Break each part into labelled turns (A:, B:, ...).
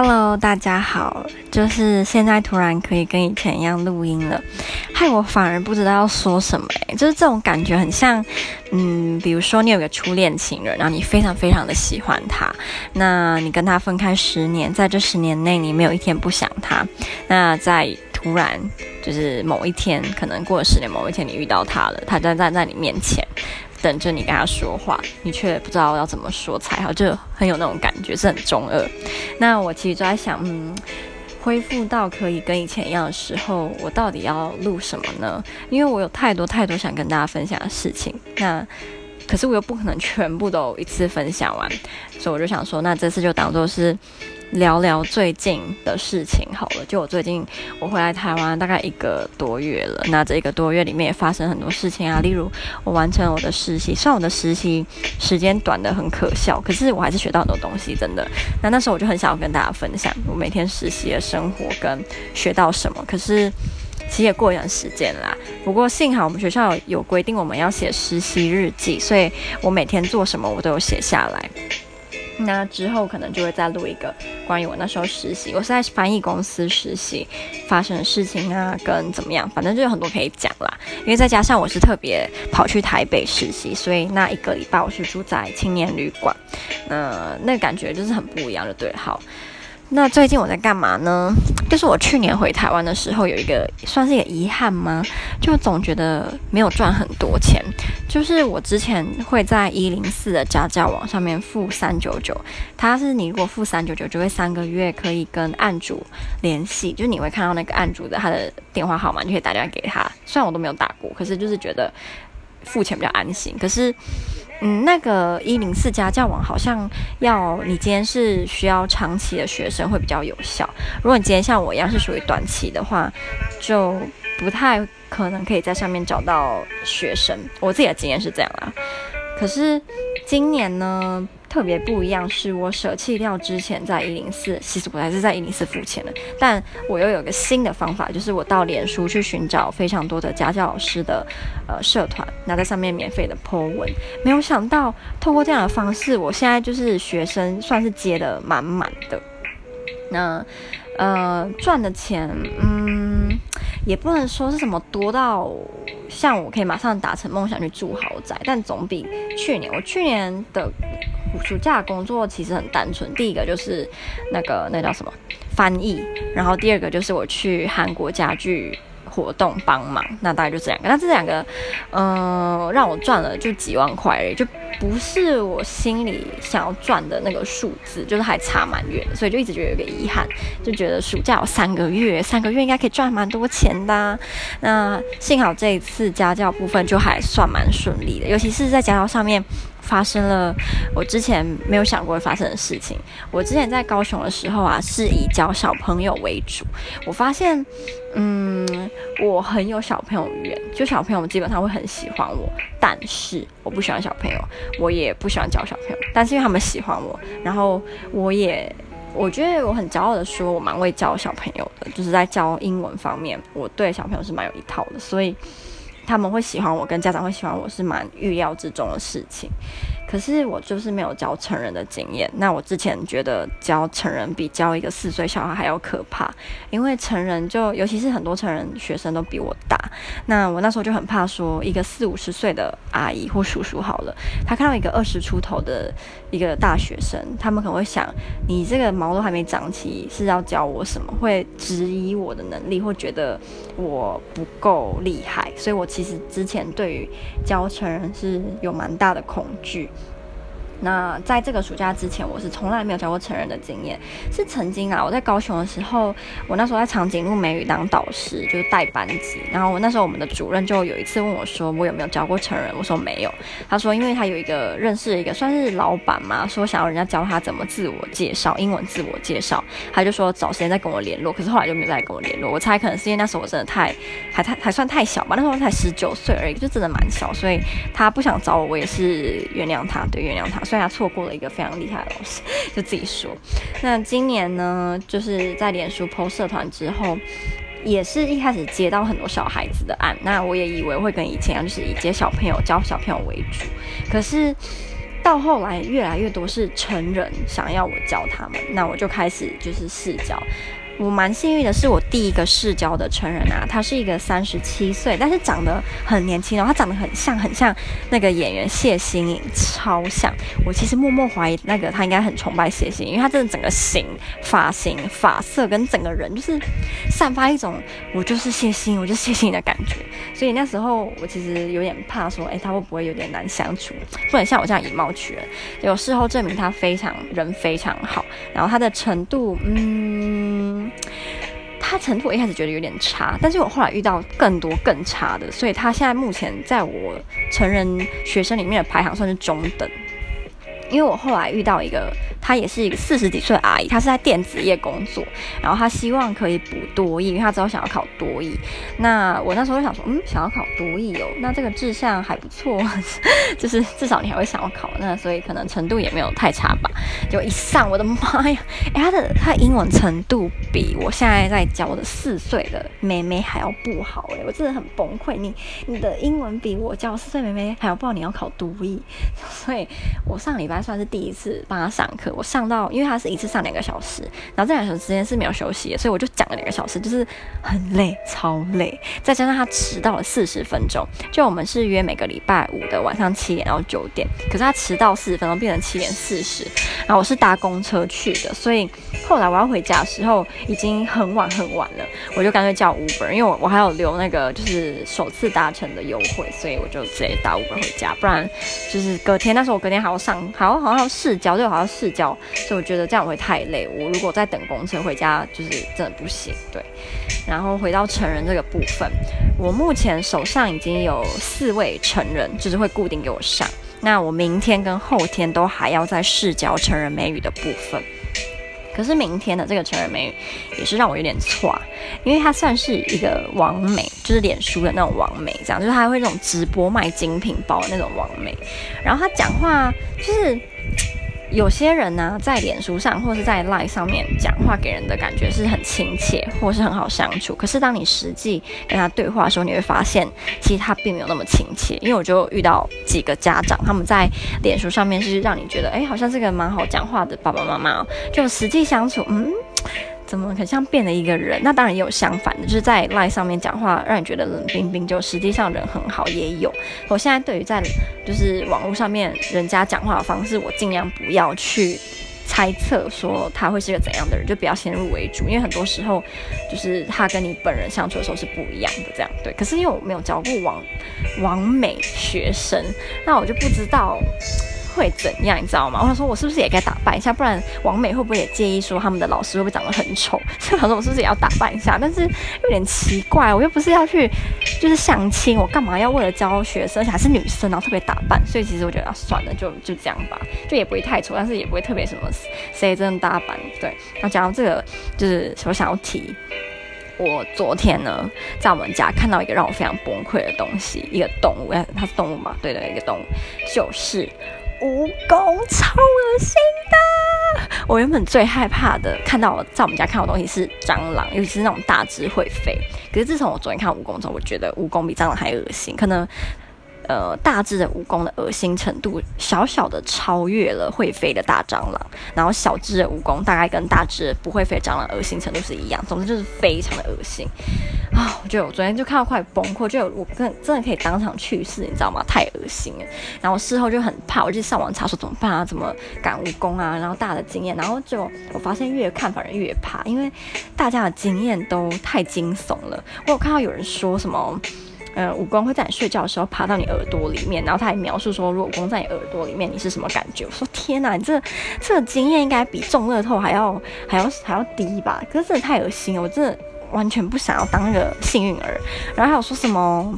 A: Hello，大家好，就是现在突然可以跟以前一样录音了，害我反而不知道要说什么，就是这种感觉很像，嗯，比如说你有个初恋情人，然后你非常非常的喜欢他，那你跟他分开十年，在这十年内你没有一天不想他，那在突然就是某一天，可能过了十年，某一天你遇到他了，他站在在你面前。等着你跟他说话，你却不知道要怎么说才好，就很有那种感觉，是很中二。那我其实就在想，嗯，恢复到可以跟以前一样的时候，我到底要录什么呢？因为我有太多太多想跟大家分享的事情，那可是我又不可能全部都一次分享完，所以我就想说，那这次就当做是。聊聊最近的事情好了，就我最近我回来台湾大概一个多月了，那这一个多月里面也发生很多事情啊，例如我完成了我的实习，虽然我的实习时间短得很可笑，可是我还是学到很多东西，真的。那那时候我就很想要跟大家分享我每天实习的生活跟学到什么，可是其实也过一段时间啦。不过幸好我们学校有规定我们要写实习日记，所以我每天做什么我都有写下来。那之后可能就会再录一个关于我那时候实习，我是在翻译公司实习发生的事情啊，跟怎么样，反正就有很多可以讲啦。因为再加上我是特别跑去台北实习，所以那一个礼拜我是住在青年旅馆，那那感觉就是很不一样的，对，好。那最近我在干嘛呢？就是我去年回台湾的时候，有一个算是一个遗憾吗？就总觉得没有赚很多钱。就是我之前会在一零四的家教网上面付三九九，它是你如果付三九九，就会三个月可以跟案主联系，就你会看到那个案主的他的电话号码，你可以打电话给他。虽然我都没有打过，可是就是觉得付钱比较安心。可是。嗯，那个一零四家教网好像要你今天是需要长期的学生会比较有效。如果你今天像我一样是属于短期的话，就不太可能可以在上面找到学生。我自己的经验是这样啦。可是今年呢，特别不一样，是我舍弃掉之前在一零四，其实我还是在一零四付钱的，但我又有个新的方法，就是我到脸书去寻找非常多的家教老师的呃社团，那在上面免费的 po 文。没有想到透过这样的方式，我现在就是学生算是接得满满的。那呃赚的钱，嗯，也不能说是什么多到。像我可以马上达成梦想去住豪宅，但总比去年。我去年的暑假工作其实很单纯，第一个就是那个那叫什么翻译，然后第二个就是我去韩国家具活动帮忙，那大概就这两个。那这两个，嗯、让我赚了就几万块而已，就不是我心里想要赚的那个数字，就是还差蛮远，所以就一直觉得有个遗憾，就觉得暑假有三个月，三个月应该可以赚蛮多钱的。那幸好这一次家教部分就还算蛮顺利的，尤其是在家教上面。发生了我之前没有想过会发生的事情。我之前在高雄的时候啊，是以教小朋友为主。我发现，嗯，我很有小朋友缘，就小朋友基本上会很喜欢我。但是我不喜欢小朋友，我也不喜欢教小朋友。但是因为他们喜欢我，然后我也，我觉得我很骄傲的说，我蛮会教小朋友的，就是在教英文方面，我对小朋友是蛮有一套的，所以。他们会喜欢我，跟家长会喜欢我是蛮预料之中的事情。可是我就是没有教成人的经验。那我之前觉得教成人比教一个四岁小孩还要可怕，因为成人就尤其是很多成人学生都比我大。那我那时候就很怕说一个四五十岁的阿姨或叔叔好了，他看到一个二十出头的一个大学生，他们可能会想，你这个毛都还没长齐，是要教我什么？会质疑我的能力，或觉得我不够厉害。所以我其实之前对于教成人是有蛮大的恐惧。那在这个暑假之前，我是从来没有教过成人的经验。是曾经啊，我在高雄的时候，我那时候在长颈鹿美语当导师，就是带班级。然后我那时候我们的主任就有一次问我说，我有没有教过成人？我说没有。他说，因为他有一个认识一个算是老板嘛，说想要人家教他怎么自我介绍，英文自我介绍。他就说找时间再跟我联络。可是后来就没有再跟我联络。我猜可能是因为那时候我真的太还太还算太小吧，那时候才十九岁而已，就真的蛮小，所以他不想找我，我也是原谅他，对，原谅他。所以他错过了一个非常厉害的老师，就自己说。那今年呢，就是在脸书 PO 社团之后，也是一开始接到很多小孩子的案。那我也以为会跟以前一样，就是以接小朋友教小朋友为主。可是。到后来越来越多是成人想要我教他们，那我就开始就是试教。我蛮幸运的是，我第一个试交的成人啊，他是一个三十七岁，但是长得很年轻哦，他长得很像很像那个演员谢欣颖，超像。我其实默默怀疑那个他应该很崇拜谢欣，因为他真的整个型、发型、发色跟整个人就是散发一种我就是谢欣，我就谢欣的感觉。所以那时候我其实有点怕说，哎，他会不会有点难相处？不能像我这样以貌取人。有事后证明他非常人非常好，然后他的程度，嗯。他程度我一开始觉得有点差，但是我后来遇到更多更差的，所以他现在目前在我成人学生里面的排行算是中等。因为我后来遇到一个，她也是一个四十几岁的阿姨，她是在电子业工作，然后她希望可以补多益，因为她知道想要考多益。那我那时候就想说，嗯，想要考多益哦，那这个志向还不错，就是至少你还会想要考，那所以可能程度也没有太差吧。就一上，我的妈呀，哎，她的她英文程度比我现在在教的四岁的妹妹还要不好哎，我真的很崩溃。你你的英文比我教四岁妹妹还要不好，你要考多益，所以我上礼拜。算是第一次帮她上课，我上到，因为他是一次上两个小时，然后这两个小时之间是没有休息的，所以我就讲了两个小时，就是很累，超累，再加上他迟到了四十分钟，就我们是约每个礼拜五的晚上七点到九点，可是他迟到四十分钟，变成七点四十，然后我是搭公车去的，所以后来我要回家的时候已经很晚很晚了，我就干脆叫 Uber，因为我我还有留那个就是首次搭乘的优惠，所以我就直接搭 Uber 回家，不然就是隔天，但是我隔天还要上还。然后好像要试教，就好像试教，所以我觉得这样会太累。我如果再等公车回家，就是真的不行。对，然后回到成人这个部分，我目前手上已经有四位成人，就是会固定给我上。那我明天跟后天都还要再试教成人美语的部分。可是明天的这个成人美语也是让我有点错，因为她算是一个网美，就是脸书的那种网美，这样就是她会那种直播卖精品包的那种网美，然后她讲话就是。有些人呢、在脸书上或是在 Live 上面讲话，给人的感觉是很亲切，或是很好相处。可是当你实际跟他对话的时候，你会发现，其实他并没有那么亲切。因为我就遇到几个家长，他们在脸书上面是让你觉得，哎，好像是个蛮好讲话的爸爸妈妈，就实际相处，嗯。怎么很像变了一个人？那当然也有相反的，就是在 LINE 上面讲话，让你觉得冷冰冰，就实际上人很好，也有。我现在对于在就是网络上面人家讲话的方式，我尽量不要去猜测说他会是个怎样的人，就不要先入为主，因为很多时候就是他跟你本人相处的时候是不一样的，这样对。可是因为我没有教过网网美学生，那我就不知道。会怎样，你知道吗？我想说，我是不是也该打扮一下？不然王美会不会也介意说他们的老师会不会长得很丑？所以我说，我是不是也要打扮一下？但是有点奇怪，我又不是要去就是相亲，我干嘛要为了教学生，而且还是女生，然后特别打扮？所以其实我觉得算了，就就这样吧，就也不会太丑，但是也不会特别什么谁真的打扮。对，那讲到这个，就是我想要提，我昨天呢在我们家看到一个让我非常崩溃的东西，一个动物，它是动物嘛？对的，一个动物就是。蜈蚣超恶心的！我原本最害怕的，看到在我们家看到的东西是蟑螂，尤其是那种大只会飞。可是自从我昨天看蜈蚣之后，我觉得蜈蚣比蟑螂还恶心。可能。呃，大只的蜈蚣的恶心程度，小小的超越了会飞的大蟑螂，然后小只的蜈蚣大概跟大只不会飞蟑螂恶心程度是一样，总之就是非常的恶心啊！我觉得我昨天就看到快崩溃，就我真真的可以当场去世，你知道吗？太恶心了。然后事后就很怕，我就上网查说怎么办啊，怎么赶蜈蚣啊，然后大的经验，然后就我发现越看反而越怕，因为大家的经验都太惊悚了。我有看到有人说什么。呃，蜈蚣会在你睡觉的时候爬到你耳朵里面，然后他还描述说，如果蜈蚣在你耳朵里面，你是什么感觉？我说天哪，你这这个经验应该比中乐透还要还要还要低吧？可是真的太恶心了，我真的完全不想要当那个幸运儿。然后还有说什么？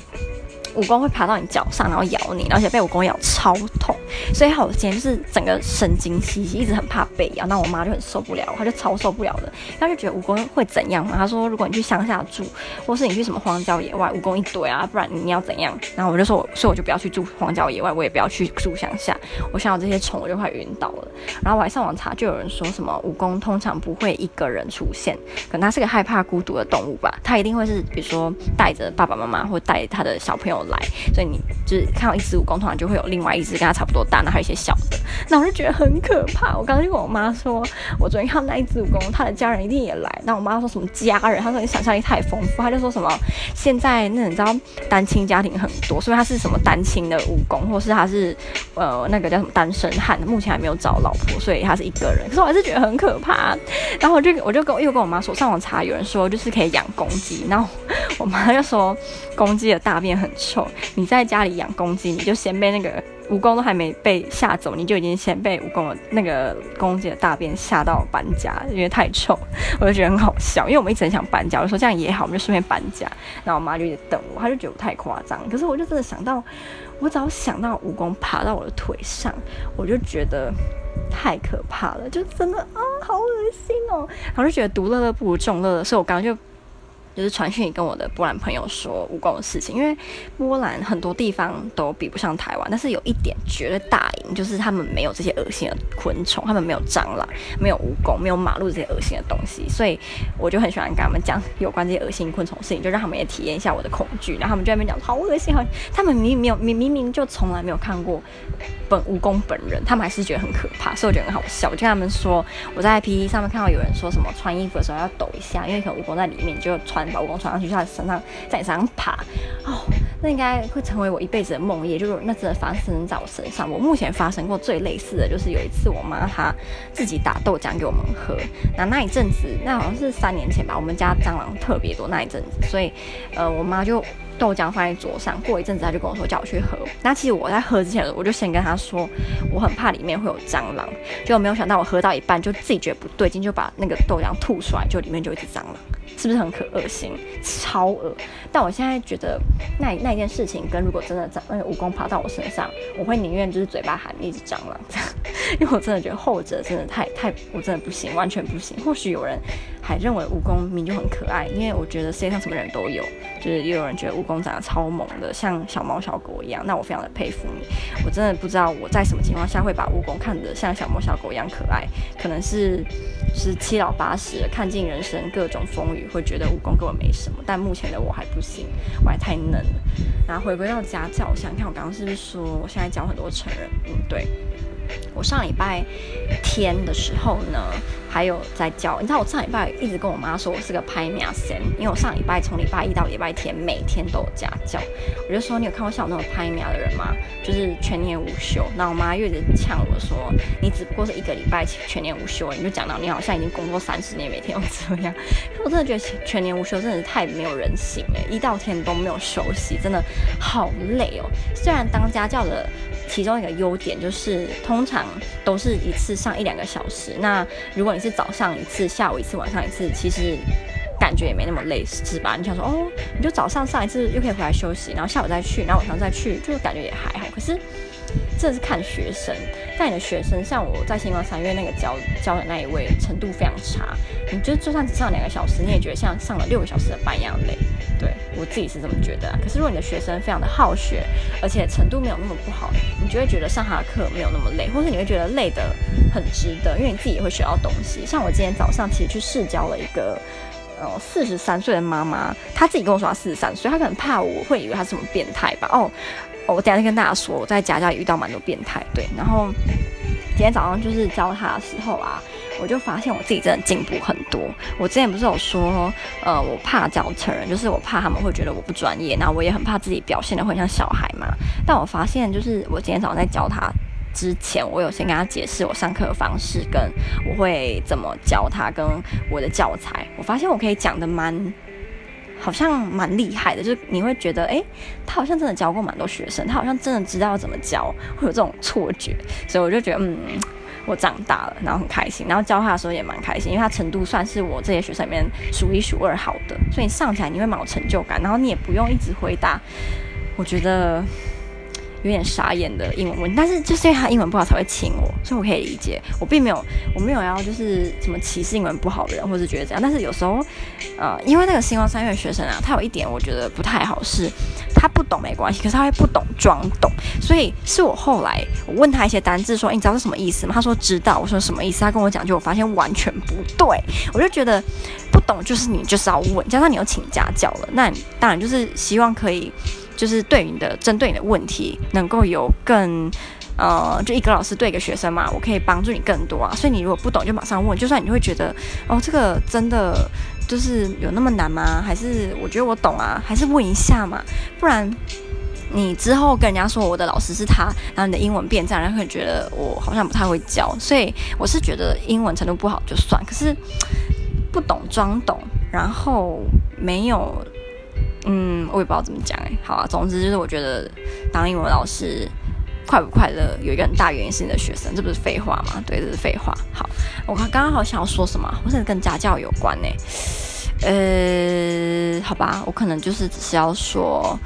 A: 蜈蚣会爬到你脚上，然后咬你，而且被蜈蚣咬超痛，所以好，今天就是整个神经兮兮，一直很怕被咬。那我妈就很受不了，她就超受不了的。她就觉得蜈蚣会怎样嘛？她说，如果你去乡下住，或是你去什么荒郊野外，蜈蚣一堆啊，不然你要怎样？然后我就说，所以我就不要去住荒郊野外，我也不要去住乡下。我想到这些虫，我就快晕倒了。然后我还上网查，就有人说什么蜈蚣通常不会一个人出现，可能它是个害怕孤独的动物吧？它一定会是比如说带着爸爸妈妈，或带他的小朋友。有来，所以你就是看到一只蜈蚣，通常就会有另外一只跟它差不多大，那还有一些小的，那我就觉得很可怕。我刚刚就跟我妈说，我昨天看到那一只蜈蚣，它的家人一定也来。那我妈说什么家人？她说你想象力太丰富，她就说什么现在那你知道单亲家庭很多，所以他是什么单亲的蜈蚣，或是他是呃那个叫什么单身汉，目前还没有找老婆，所以他是一个人。可是我还是觉得很可怕。然后我就我就跟我又跟我妈说，上网查有人说就是可以养公鸡，然后我妈就说公鸡的大便很臭，你在家里养公鸡，你就先被那个。蜈蚣都还没被吓走，你就已经先被蜈蚣的那个公鸡的大便吓到搬家，因为太臭，我就觉得很好笑。因为我们一直很想搬家，我说这样也好，我们就顺便搬家。然后我妈就一直等我，她就觉得我太夸张。可是我就真的想到，我只要想到蜈蚣爬到我的腿上，我就觉得太可怕了，就真的啊，好恶心哦。然后就觉得独乐乐不如众乐乐，所以我刚刚就。就是传讯跟我的波兰朋友说蜈蚣的事情，因为波兰很多地方都比不上台湾，但是有一点绝对大赢，就是他们没有这些恶心的昆虫，他们没有蟑螂，没有蜈蚣，没有马路这些恶心的东西，所以我就很喜欢跟他们讲有关这些恶心昆虫的事情，就让他们也体验一下我的恐惧，然后他们就在那边讲好恶心，好，他们明明没有明明明就从来没有看过本蜈蚣本人，他们还是觉得很可怕，所以我觉得很好笑。我就跟他们说，我在 PT 上面看到有人说什么穿衣服的时候要抖一下，因为可能蜈蚣在里面，就穿。把蜈蚣穿上去，就在身上，在你身上爬，哦，那应该会成为我一辈子的梦魇。就是那真的发生在我身上。我目前发生过最类似的就是有一次，我妈她自己打豆浆给我们喝。那那一阵子，那好像是三年前吧，我们家蟑螂特别多那一阵子，所以呃，我妈就豆浆放在桌上。过一阵子，她就跟我说叫我去喝。那其实我在喝之前，我就先跟她说，我很怕里面会有蟑螂。结果没有想到，我喝到一半就自己觉得不对劲，就把那个豆浆吐出来，就里面就一只蟑螂。是不是很可恶心，超恶？但我现在觉得那那件事情跟如果真的长那个蜈蚣爬到我身上，我会宁愿就是嘴巴含一只蟑螂这样，因为我真的觉得后者真的太太，我真的不行，完全不行。或许有人还认为蜈蚣明就很可爱，因为我觉得世界上什么人都有，就是也有人觉得蜈蚣长得超萌的，像小猫小狗一样。那我非常的佩服你，我真的不知道我在什么情况下会把蜈蚣看得像小猫小狗一样可爱，可能是是七老八十，看尽人生各种风雨。会觉得武功根本没什么，但目前的我还不行，我还太嫩了。然后回归到家教，我想看我刚刚是不是说我现在教很多成人？嗯，对。我上礼拜天的时候呢，还有在教。你知道我上礼拜一直跟我妈说我是个拍马神，因为我上礼拜从礼拜一到礼拜天每天都有家教。我就说，你有看过像我那种拍马的人吗？就是全年无休。那我妈又一直呛我说，你只不过是一个礼拜全年无休，你就讲到你好像已经工作三十年，每天都这样。我真的觉得全年无休真的是太没有人性了，一到天都没有休息，真的好累哦。虽然当家教的。其中一个优点就是，通常都是一次上一两个小时。那如果你是早上一次，下午一次，晚上一次，其实感觉也没那么累，是吧？你想说，哦，你就早上上一次，又可以回来休息，然后下午再去，然后晚上再去，就是感觉也还好。可是，这是看学生，但你的学生像我在星光三月那个教教的那一位，程度非常差。你就就算只上两个小时，你也觉得像上了六个小时的班一样累。对，我自己是这么觉得啊。可是如果你的学生非常的好学，而且程度没有那么不好，你就会觉得上他的课没有那么累，或是你会觉得累得很值得，因为你自己也会学到东西。像我今天早上其实去试教了一个呃四十三岁的妈妈，她自己跟我说她四十三岁，她可能怕我会以为她是什么变态吧。哦，我等下再跟大家说，我在家教遇到蛮多变态。对，然后今天早上就是教他的时候啊。我就发现我自己真的进步很多。我之前不是有说，呃，我怕教成人，就是我怕他们会觉得我不专业，那我也很怕自己表现得会像小孩嘛。但我发现，就是我今天早上在教他之前，我有先跟他解释我上课的方式，跟我会怎么教他，跟我的教材。我发现我可以讲得蛮，好像蛮厉害的，就是你会觉得，诶，他好像真的教过蛮多学生，他好像真的知道怎么教，会有这种错觉。所以我就觉得，嗯。我长大了，然后很开心，然后教他的时候也蛮开心，因为他程度算是我这些学生里面数一数二好的，所以你上起来你会蛮有成就感，然后你也不用一直回答，我觉得有点傻眼的英文问，但是就是因为他英文不好才会请我，所以我可以理解，我并没有我没有要就是什么歧视英文不好的人，或是觉得这样，但是有时候呃，因为那个星光三月学生啊，他有一点我觉得不太好是。他不懂没关系，可是他会不懂装懂，所以是我后来我问他一些单字，说，欸，你知道是什么意思吗？他说知道。我说什么意思？他跟我讲，就我发现完全不对。我就觉得不懂就是你就是要问，加上你又请家教了，那当然就是希望可以就是对你的针对你的问题能够有更。呃，就一个老师对一个学生嘛，我可以帮助你更多啊。所以你如果不懂，就马上问。就算你会觉得，哦，这个真的就是有那么难吗？还是我觉得我懂啊？还是问一下嘛。不然你之后跟人家说我的老师是他，然后你的英文变这样，人家会觉得我好像不太会教。所以我是觉得英文程度不好就算，可是不懂装懂，然后没有，嗯，我也不知道怎么讲哎。好啊，总之就是我觉得当英文老师。快不快乐有一个很大原因是你的学生，这不是废话吗？对，这是废话。好，我刚刚好想要说什么，或是跟家教有关呢？呃，好吧，我可能就是只是要说，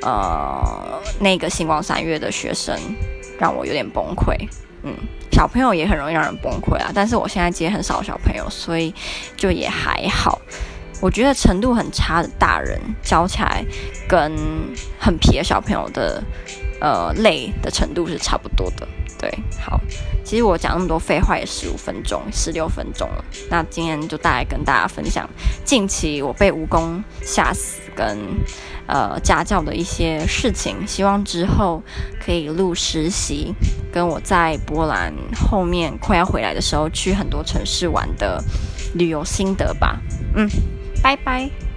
A: 呃，那个星光三月的学生让我有点崩溃。嗯，小朋友也很容易让人崩溃啊，但是我现在接很少小朋友，所以就也还好。我觉得程度很差的大人教起来，跟很皮的小朋友的。呃，累的程度是差不多的，对，好，其实我讲那么多废话也十五分钟，十六分钟了。那今天就大概跟大家分享近期我被蜈蚣吓死跟呃家教的一些事情，希望之后可以录实习，跟我在波兰后面快要回来的时候去很多城市玩的旅游心得吧。嗯，拜拜。